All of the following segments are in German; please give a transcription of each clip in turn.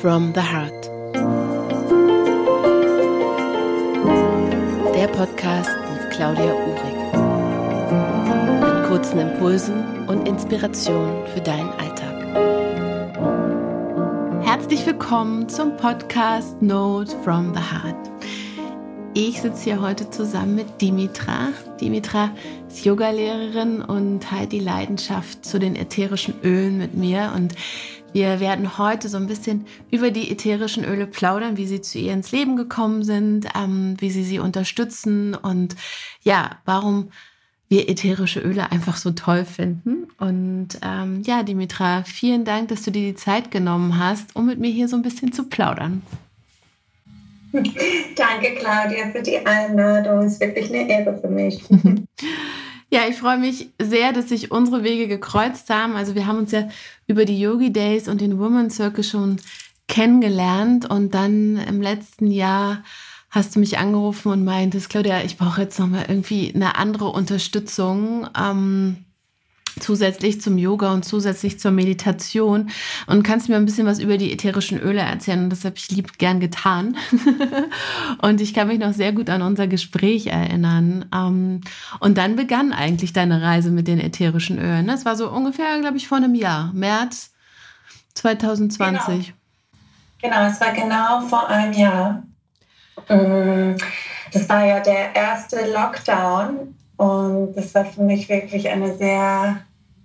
from the Heart. Der Podcast mit Claudia Uhrig. Mit kurzen Impulsen und Inspirationen für deinen Alltag. Herzlich willkommen zum Podcast Note from the Heart. Ich sitze hier heute zusammen mit Dimitra. Dimitra ist Yogalehrerin und teilt die Leidenschaft zu den ätherischen Ölen mit mir. Und wir werden heute so ein bisschen über die ätherischen Öle plaudern, wie sie zu ihr ins Leben gekommen sind, ähm, wie sie sie unterstützen und ja, warum wir ätherische Öle einfach so toll finden. Und ähm, ja, Dimitra, vielen Dank, dass du dir die Zeit genommen hast, um mit mir hier so ein bisschen zu plaudern. Danke, Claudia, für die Einladung. Es ist wirklich eine Ehre für mich. Ja, ich freue mich sehr, dass sich unsere Wege gekreuzt haben. Also wir haben uns ja über die Yogi Days und den Women Circle schon kennengelernt und dann im letzten Jahr hast du mich angerufen und meintest, Claudia, ich brauche jetzt nochmal irgendwie eine andere Unterstützung. Ähm, zusätzlich zum Yoga und zusätzlich zur Meditation und kannst mir ein bisschen was über die ätherischen Öle erzählen und das habe ich lieb gern getan und ich kann mich noch sehr gut an unser Gespräch erinnern ähm, und dann begann eigentlich deine Reise mit den ätherischen Ölen. Das war so ungefähr, glaube ich, vor einem Jahr, März 2020. Genau. genau, es war genau vor einem Jahr. Mm, das war ja der erste Lockdown und das war für mich wirklich eine sehr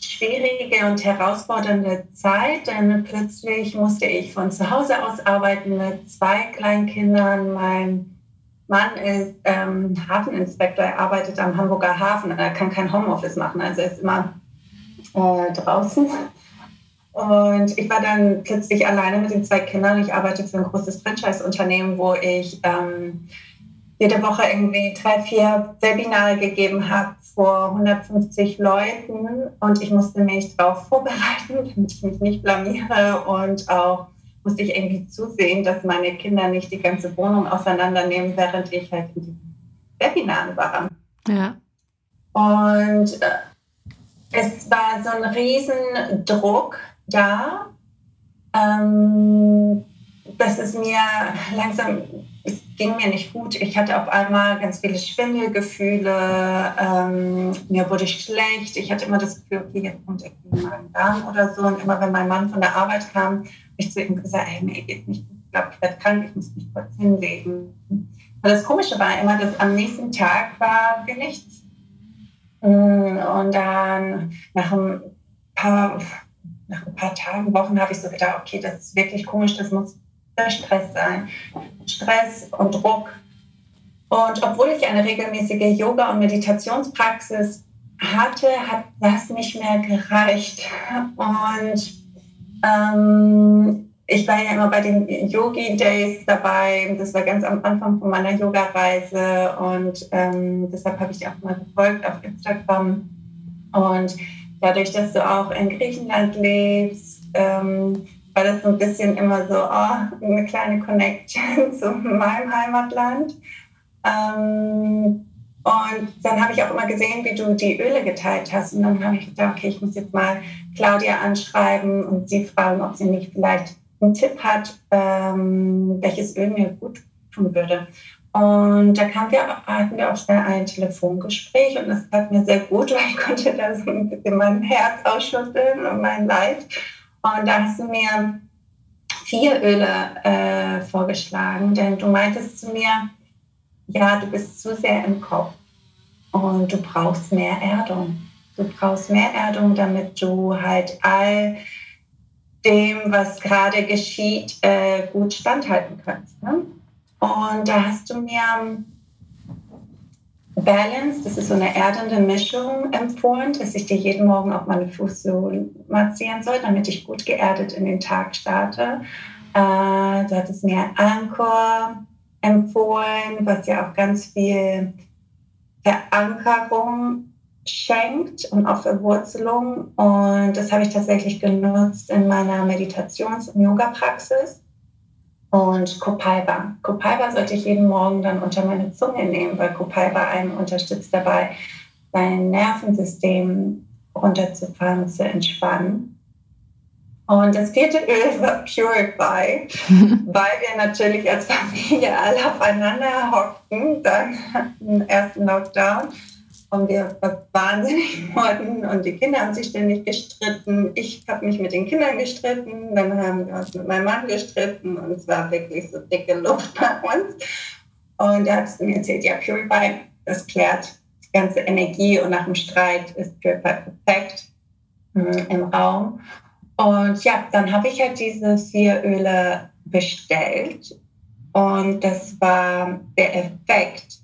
schwierige und herausfordernde Zeit, denn plötzlich musste ich von zu Hause aus arbeiten mit zwei Kleinkindern. Mein Mann ist ähm, Hafeninspektor, er arbeitet am Hamburger Hafen, er kann kein Homeoffice machen, also er ist immer äh, draußen. Und ich war dann plötzlich alleine mit den zwei Kindern. Ich arbeite für ein großes Franchise-Unternehmen, wo ich ähm, jede Woche irgendwie drei, vier Webinare gegeben habe vor 150 Leuten und ich musste mich darauf vorbereiten, damit ich mich nicht blamiere und auch musste ich irgendwie zusehen, dass meine Kinder nicht die ganze Wohnung auseinandernehmen, während ich halt in den Webinaren war. Ja. Und äh, es war so ein Riesendruck da, ähm, dass es mir langsam ging mir nicht gut. Ich hatte auf einmal ganz viele Schwindelgefühle. Ähm, mir wurde schlecht. Ich hatte immer das Gefühl, okay, jetzt kommt irgendwie mein Darm oder so. Und immer wenn mein Mann von der Arbeit kam, habe ich zu ihm gesagt, hey, mir geht nicht gut. Ich glaube, ich werde krank. Ich muss mich kurz hinlegen. Und das Komische war immer, dass am nächsten Tag war wir nichts. Mm, und dann nach ein paar, nach ein paar Tagen, Wochen habe ich so gedacht, okay, das ist wirklich komisch. Das muss Stress sein. Stress und Druck. Und obwohl ich eine regelmäßige Yoga- und Meditationspraxis hatte, hat das nicht mehr gereicht. Und ähm, ich war ja immer bei den Yogi Days dabei. Das war ganz am Anfang von meiner Yoga-Reise und ähm, deshalb habe ich auch mal gefolgt auf Instagram. Und dadurch, dass du auch in Griechenland lebst, ähm, war das so ein bisschen immer so oh, eine kleine Connection zu meinem Heimatland. Ähm, und dann habe ich auch immer gesehen, wie du die Öle geteilt hast. Und dann habe ich gedacht, okay, ich muss jetzt mal Claudia anschreiben und sie fragen, ob sie nicht vielleicht einen Tipp hat, ähm, welches Öl mir gut tun würde. Und da kamen wir, hatten wir auch schnell ein Telefongespräch und das tat mir sehr gut, weil ich konnte da so ein bisschen mein Herz ausschütteln und mein Leid. Und da hast du mir vier Öle äh, vorgeschlagen, denn du meintest zu mir, ja, du bist zu sehr im Kopf und du brauchst mehr Erdung. Du brauchst mehr Erdung, damit du halt all dem, was gerade geschieht, äh, gut standhalten kannst. Ne? Und da hast du mir Balance, das ist so eine erdende Mischung empfohlen, dass ich dir jeden Morgen auf meine Fußsohlen massieren soll, damit ich gut geerdet in den Tag starte. Äh, du hattest mir Anchor empfohlen, was ja auch ganz viel Verankerung schenkt und auch Verwurzelung. Und das habe ich tatsächlich genutzt in meiner Meditations- und Yoga-Praxis und Copaiba. Copaiba sollte ich jeden Morgen dann unter meine Zunge nehmen, weil Copaiba einem unterstützt dabei, sein Nervensystem runterzufahren, zu entspannen. Und das vierte Öl war Purify, weil wir natürlich als Familie alle aufeinander hockten, dann im ersten Lockdown. Und wir wahnsinnig wurden und die Kinder haben sich ständig gestritten. Ich habe mich mit den Kindern gestritten, dann haben wir uns mit meinem Mann gestritten und es war wirklich so dicke Luft bei uns. Und er hat mir erzählt, ja, Purify, das klärt die ganze Energie und nach dem Streit ist Purify perfekt äh, im Raum. Und ja, dann habe ich halt diese vier Öle bestellt und das war der Effekt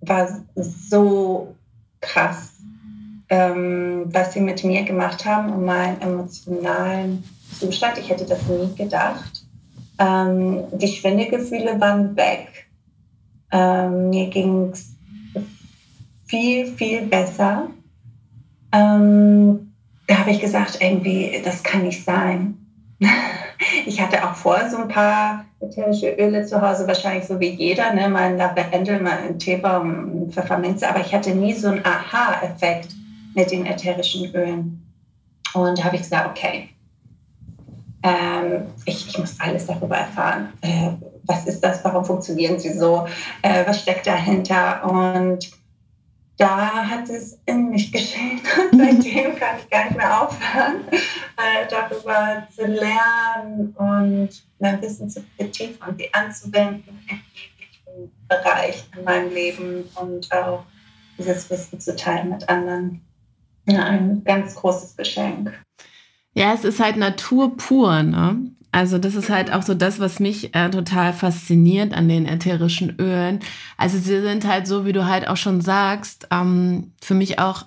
war so krass, ähm, was sie mit mir gemacht haben und meinen emotionalen Zustand. Ich hätte das nie gedacht. Ähm, die Schwindelgefühle waren weg. Ähm, mir ging es viel, viel besser. Ähm, da habe ich gesagt, irgendwie, das kann nicht sein. Ich hatte auch vorher so ein paar ätherische Öle zu Hause, wahrscheinlich so wie jeder, ne? mal ein Lavendel, mal ein Teebaum, Pfefferminze, aber ich hatte nie so einen Aha-Effekt mit den ätherischen Ölen. Und da habe ich gesagt, okay, ähm, ich, ich, muss alles darüber erfahren. Äh, was ist das? Warum funktionieren sie so? Äh, was steckt dahinter? Und da hat es in mich und seitdem kann ich gar nicht mehr aufhören, äh, darüber zu lernen und mein Wissen zu vertiefen und sie anzuwenden in jeglichen Bereich in meinem Leben und auch dieses Wissen zu teilen mit anderen. Ja, ein ganz großes Geschenk. Ja, es ist halt Natur pur, ne? Also das ist halt auch so das, was mich äh, total fasziniert an den ätherischen Ölen. Also sie sind halt so, wie du halt auch schon sagst, ähm, für mich auch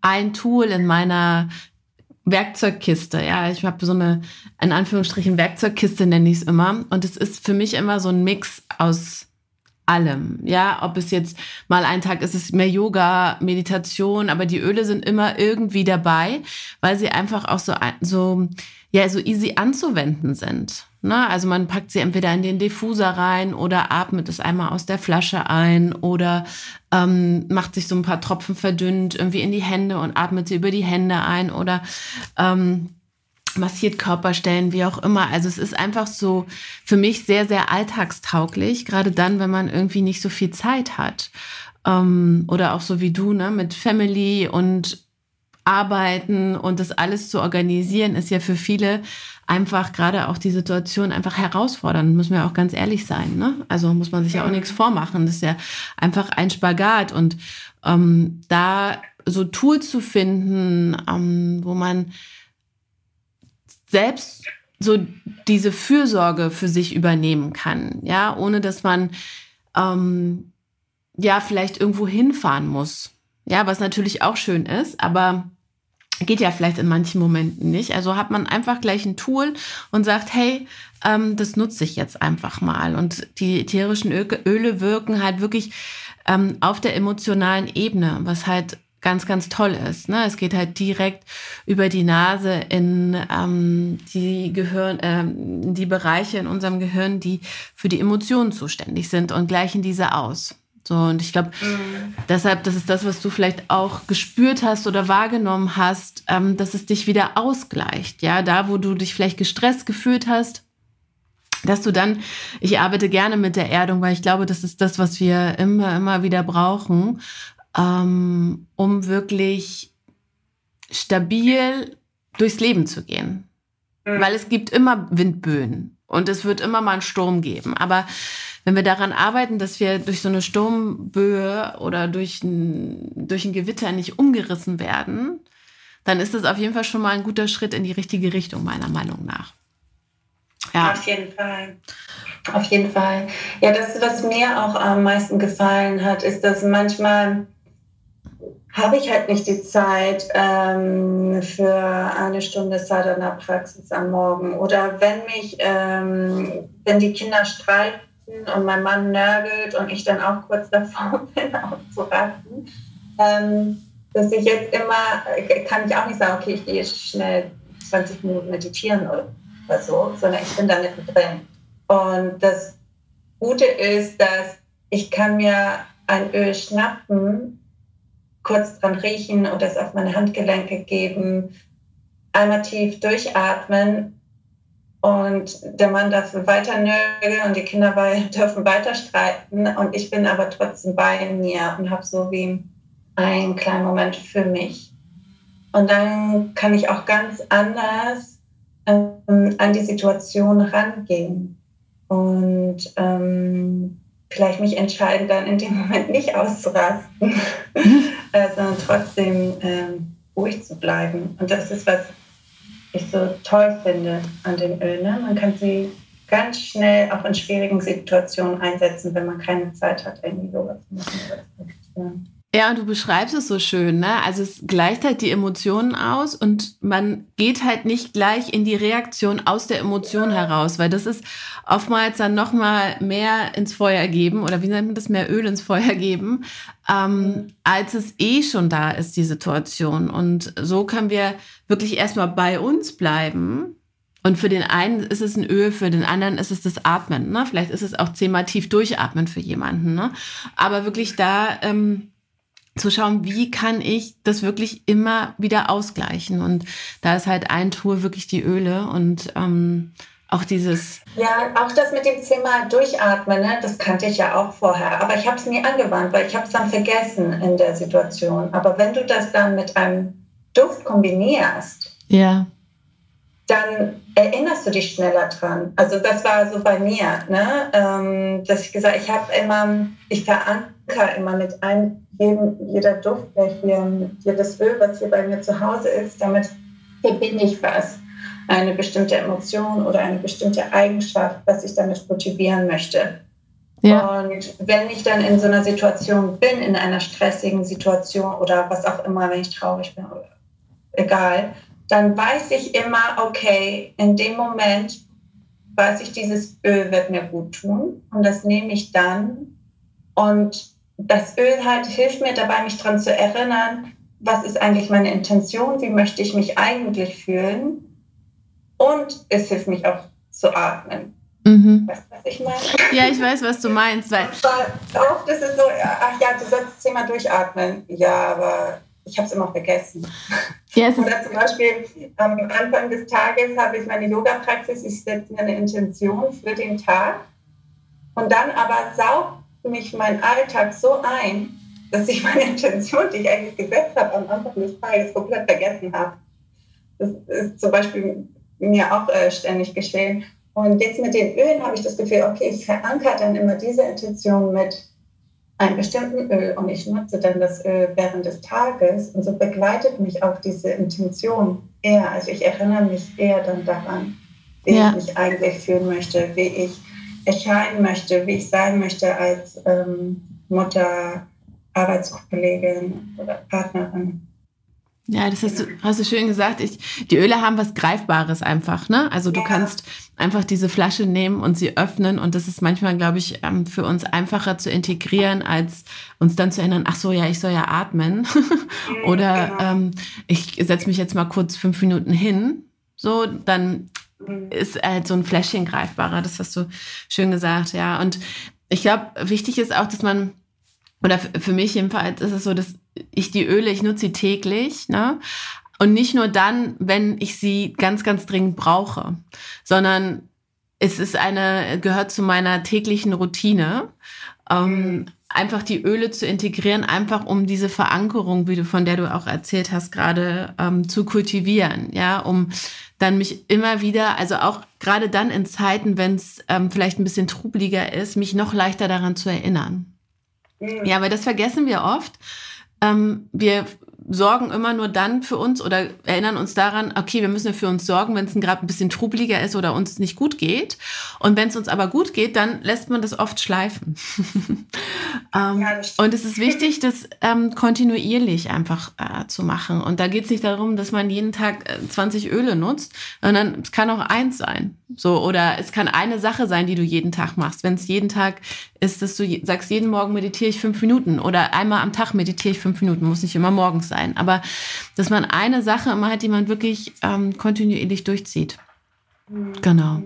ein Tool in meiner Werkzeugkiste. Ja, ich habe so eine, in Anführungsstrichen, Werkzeugkiste nenne ich es immer. Und es ist für mich immer so ein Mix aus allem. Ja, ob es jetzt mal ein Tag ist, es mehr Yoga, Meditation, aber die Öle sind immer irgendwie dabei, weil sie einfach auch so, so, ja, so easy anzuwenden sind. Ne? Also man packt sie entweder in den Diffuser rein oder atmet es einmal aus der Flasche ein oder ähm, macht sich so ein paar Tropfen verdünnt irgendwie in die Hände und atmet sie über die Hände ein oder ähm, massiert Körperstellen, wie auch immer. Also es ist einfach so für mich sehr, sehr alltagstauglich, gerade dann, wenn man irgendwie nicht so viel Zeit hat. Ähm, oder auch so wie du, ne, mit Family und Arbeiten und das alles zu organisieren, ist ja für viele einfach gerade auch die Situation einfach herausfordernd, müssen wir auch ganz ehrlich sein. Ne? Also muss man sich ja auch nichts vormachen. Das ist ja einfach ein Spagat. Und ähm, da so Tools zu finden, ähm, wo man selbst so diese Fürsorge für sich übernehmen kann, ja, ohne dass man ähm, ja vielleicht irgendwo hinfahren muss. Ja, was natürlich auch schön ist, aber geht ja vielleicht in manchen Momenten nicht. Also hat man einfach gleich ein Tool und sagt, hey, ähm, das nutze ich jetzt einfach mal. Und die ätherischen Öle wirken halt wirklich ähm, auf der emotionalen Ebene, was halt ganz, ganz toll ist. Ne? Es geht halt direkt über die Nase in ähm, die Gehirn, ähm, die Bereiche in unserem Gehirn, die für die Emotionen zuständig sind und gleichen diese aus. So, und ich glaube, mhm. deshalb, das ist das, was du vielleicht auch gespürt hast oder wahrgenommen hast, ähm, dass es dich wieder ausgleicht. Ja, da, wo du dich vielleicht gestresst gefühlt hast, dass du dann, ich arbeite gerne mit der Erdung, weil ich glaube, das ist das, was wir immer, immer wieder brauchen, ähm, um wirklich stabil durchs Leben zu gehen. Mhm. Weil es gibt immer Windböen und es wird immer mal einen Sturm geben. Aber wenn wir daran arbeiten, dass wir durch so eine Sturmböe oder durch ein, durch ein Gewitter nicht umgerissen werden, dann ist das auf jeden Fall schon mal ein guter Schritt in die richtige Richtung, meiner Meinung nach. Ja. Auf jeden Fall. Auf jeden Fall. Ja, das, was mir auch am meisten gefallen hat, ist, dass manchmal habe ich halt nicht die Zeit ähm, für eine Stunde Sadhana-Praxis am Morgen. Oder wenn mich, ähm, wenn die Kinder streiten und mein Mann nörgelt und ich dann auch kurz davor bin, aufzuraten, ähm, dass ich jetzt immer, kann ich auch nicht sagen, okay, ich gehe schnell 20 Minuten meditieren oder, so, sondern ich bin da mittendrin. Und das Gute ist, dass ich kann mir ein Öl schnappen kurz dran riechen oder es auf meine Handgelenke geben. Einmal tief durchatmen und der Mann darf weiter nörgeln und die Kinder dürfen weiter streiten. Und ich bin aber trotzdem bei mir und habe so wie einen kleinen Moment für mich. Und dann kann ich auch ganz anders ähm, an die Situation rangehen. Und ähm, vielleicht mich entscheiden, dann in dem Moment nicht auszurasten, äh, sondern trotzdem ähm, ruhig zu bleiben. Und das ist, was ich so toll finde an den Öl. Ne? Man kann sie ganz schnell auch in schwierigen Situationen einsetzen, wenn man keine Zeit hat, irgendwie Yoga zu machen. Ja, und du beschreibst es so schön, ne? Also es gleicht halt die Emotionen aus und man geht halt nicht gleich in die Reaktion aus der Emotion heraus, weil das ist oftmals dann nochmal mehr ins Feuer geben oder wie nennt man das, mehr Öl ins Feuer geben, ähm, als es eh schon da ist, die Situation. Und so können wir wirklich erstmal bei uns bleiben. Und für den einen ist es ein Öl, für den anderen ist es das Atmen. Ne? Vielleicht ist es auch zehnmal tief durchatmen für jemanden. Ne? Aber wirklich da... Ähm, zu schauen, wie kann ich das wirklich immer wieder ausgleichen. Und da ist halt ein Tool wirklich die Öle und ähm, auch dieses. Ja, auch das mit dem Thema Durchatmen, ne? das kannte ich ja auch vorher. Aber ich habe es nie angewandt, weil ich habe es dann vergessen in der Situation. Aber wenn du das dann mit einem Duft kombinierst, ja. dann erinnerst du dich schneller dran. Also das war so bei mir, ne? Ähm, dass ich gesagt, ich habe immer, ich verankere immer mit einem jedem, jeder Duft, der hier, jedes Öl, was hier bei mir zu Hause ist, damit verbinde ich was. Eine bestimmte Emotion oder eine bestimmte Eigenschaft, was ich damit kultivieren möchte. Ja. Und wenn ich dann in so einer Situation bin, in einer stressigen Situation oder was auch immer, wenn ich traurig bin, egal, dann weiß ich immer, okay, in dem Moment weiß ich, dieses Öl wird mir gut tun und das nehme ich dann und das Öl halt hilft mir dabei, mich daran zu erinnern, was ist eigentlich meine Intention, wie möchte ich mich eigentlich fühlen. Und es hilft mich auch zu atmen. Mhm. Weißt du, was ich meine? Ja, ich weiß, was du meinst. Weil oft ist es so, ach ja, du sollst das Thema durchatmen. Ja, aber ich habe es immer vergessen. Ja, Oder zum Beispiel am Anfang des Tages habe ich meine Yoga-Praxis, ich setze mir eine Intention für den Tag und dann aber saugt mich mein Alltag so ein, dass ich meine Intention, die ich eigentlich gesetzt habe, am Anfang des Tages komplett vergessen habe. Das ist zum Beispiel mir auch äh, ständig geschehen. Und jetzt mit den Ölen habe ich das Gefühl, okay, ich verankere dann immer diese Intention mit einem bestimmten Öl und ich nutze dann das Öl während des Tages und so begleitet mich auch diese Intention eher. Also ich erinnere mich eher dann daran, wie ja. ich mich eigentlich fühlen möchte, wie ich erscheinen möchte, wie ich sein möchte als ähm, Mutter, Arbeitskollegin oder Partnerin. Ja, das hast du, hast du schön gesagt. Ich, die Öle haben was Greifbares einfach, ne? Also du ja. kannst einfach diese Flasche nehmen und sie öffnen und das ist manchmal, glaube ich, ähm, für uns einfacher zu integrieren, als uns dann zu erinnern, ach so, ja, ich soll ja atmen. Oder genau. ähm, ich setze mich jetzt mal kurz fünf Minuten hin. So, dann ist halt so ein Fläschchen greifbarer. Das hast du schön gesagt, ja. Und ich glaube, wichtig ist auch, dass man, oder für mich jedenfalls ist es so, dass ich die Öle, ich nutze sie täglich, ne? Und nicht nur dann, wenn ich sie ganz, ganz dringend brauche, sondern es ist eine, gehört zu meiner täglichen Routine. Ähm, einfach die Öle zu integrieren, einfach um diese Verankerung, wie du von der du auch erzählt hast, gerade ähm, zu kultivieren, ja, um dann mich immer wieder, also auch gerade dann in Zeiten, wenn es ähm, vielleicht ein bisschen trubeliger ist, mich noch leichter daran zu erinnern. Mhm. Ja, weil das vergessen wir oft. Ähm, wir sorgen immer nur dann für uns oder erinnern uns daran, okay, wir müssen für uns sorgen, wenn es gerade ein bisschen trubeliger ist oder uns nicht gut geht. Und wenn es uns aber gut geht, dann lässt man das oft schleifen. ähm, ja, und es ist wichtig, das ähm, kontinuierlich einfach äh, zu machen. Und da geht es nicht darum, dass man jeden Tag äh, 20 Öle nutzt, sondern es kann auch eins sein. So, oder es kann eine Sache sein, die du jeden Tag machst. Wenn es jeden Tag ist, dass du sagst, jeden Morgen meditiere ich fünf Minuten oder einmal am Tag meditiere ich fünf Minuten, muss nicht immer morgens sein. Aber dass man eine Sache immer hat, die man wirklich ähm, kontinuierlich durchzieht. Mhm. Genau.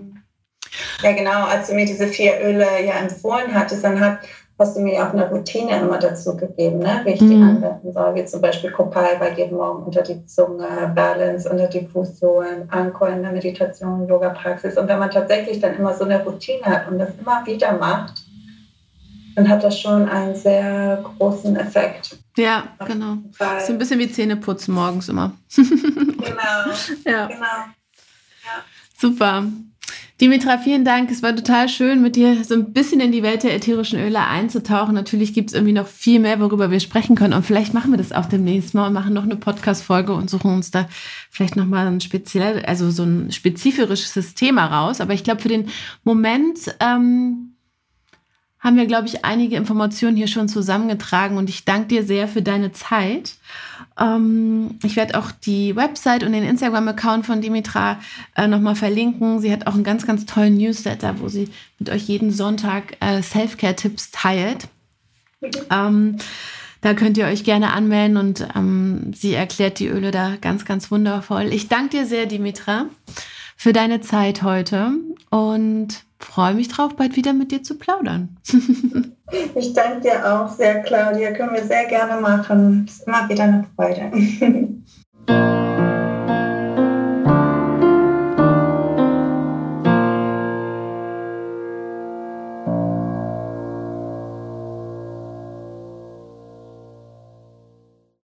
Ja, genau. Als du mir diese vier Öle ja empfohlen hattest, dann hat hast du mir auch eine Routine immer dazu gegeben, ne? wie ich die mhm. anwenden soll, wie zum Beispiel Kopal jeden Morgen unter die Zunge, Balance unter die Fußsohlen, Anchor in der Meditation, Yoga-Praxis. Und wenn man tatsächlich dann immer so eine Routine hat und das immer wieder macht, dann hat das schon einen sehr großen Effekt. Ja, genau. So ein bisschen wie Zähneputzen morgens immer. genau. ja. genau. Ja. Super. Dimitra, vielen Dank. Es war total schön, mit dir so ein bisschen in die Welt der ätherischen Öle einzutauchen. Natürlich gibt es irgendwie noch viel mehr, worüber wir sprechen können. Und vielleicht machen wir das auch demnächst mal und machen noch eine Podcast-Folge und suchen uns da vielleicht nochmal ein speziell, also so ein spezifisches Thema raus. Aber ich glaube, für den Moment ähm, haben wir, glaube ich, einige Informationen hier schon zusammengetragen und ich danke dir sehr für deine Zeit. Ähm, ich werde auch die Website und den Instagram-Account von Dimitra äh, nochmal verlinken. Sie hat auch einen ganz, ganz tollen Newsletter, wo sie mit euch jeden Sonntag äh, Self-Care-Tipps teilt. Ähm, da könnt ihr euch gerne anmelden und ähm, sie erklärt die Öle da ganz, ganz wundervoll. Ich danke dir sehr, Dimitra, für deine Zeit heute und freue mich drauf, bald wieder mit dir zu plaudern. ich danke dir auch sehr, Claudia. Können wir sehr gerne machen. Ist immer wieder eine Freude.